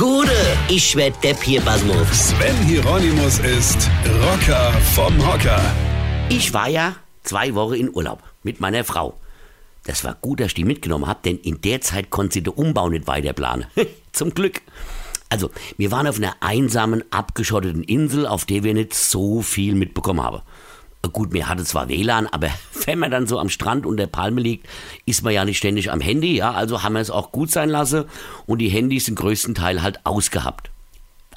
Gude, ich werd Depp hier, Basmus. Sven Hieronymus ist Rocker vom Hocker. Ich war ja zwei Wochen in Urlaub mit meiner Frau. Das war gut, dass ich die mitgenommen hab, denn in der Zeit konnte sie den Umbau nicht weiter planen. Zum Glück. Also, wir waren auf einer einsamen, abgeschotteten Insel, auf der wir nicht so viel mitbekommen haben. Gut, mir hatte zwar WLAN, aber wenn man dann so am Strand unter Palme liegt, ist man ja nicht ständig am Handy, ja, also haben wir es auch gut sein lassen und die Handys sind größten Teil halt ausgehabt.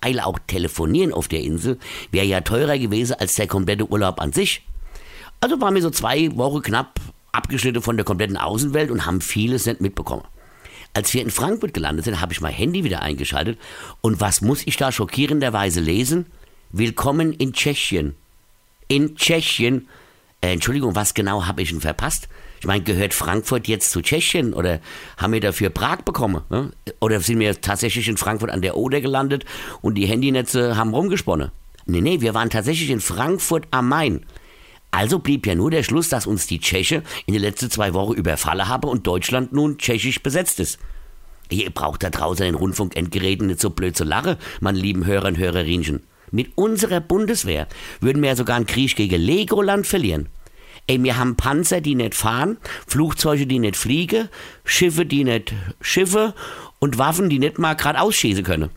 Weil auch telefonieren auf der Insel wäre ja teurer gewesen als der komplette Urlaub an sich. Also waren wir so zwei Wochen knapp abgeschnitten von der kompletten Außenwelt und haben vieles nicht mitbekommen. Als wir in Frankfurt gelandet sind, habe ich mein Handy wieder eingeschaltet und was muss ich da schockierenderweise lesen? Willkommen in Tschechien in Tschechien. Äh, Entschuldigung, was genau habe ich denn verpasst? Ich meine, gehört Frankfurt jetzt zu Tschechien oder haben wir dafür Prag bekommen? Ne? Oder sind wir tatsächlich in Frankfurt an der Oder gelandet und die Handynetze haben rumgesponnen? Nee, nee, wir waren tatsächlich in Frankfurt am Main. Also blieb ja nur der Schluss, dass uns die Tscheche in den letzten zwei Wochen überfallen haben und Deutschland nun tschechisch besetzt ist. Ihr braucht da draußen den Rundfunkendgeräten nicht so blöd zu lachen, meine lieben Hörer und Hörerinchen. Mit unserer Bundeswehr würden wir ja sogar einen Krieg gegen Legoland verlieren. Ey, wir haben Panzer, die nicht fahren, Flugzeuge, die nicht fliegen, Schiffe, die nicht Schiffe und Waffen, die nicht mal gerade ausschießen können.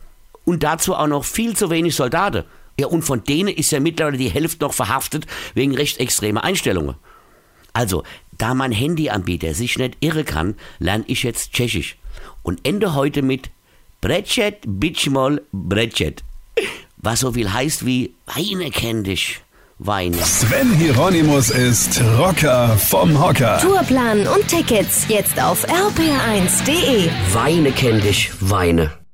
Und dazu auch noch viel zu wenig Soldaten. Ja, und von denen ist ja mittlerweile die Hälfte noch verhaftet wegen rechtsextremer Einstellungen. Also, da mein Handyanbieter sich nicht irre kann, lerne ich jetzt Tschechisch. Und ende heute mit Brecet, Bitchmol, Brecet was so viel heißt wie Weine kenn dich. Weine. Sven Hieronymus ist Rocker vom Hocker. Tourplan und Tickets jetzt auf rpr1.de. Weine kenn dich, Weine.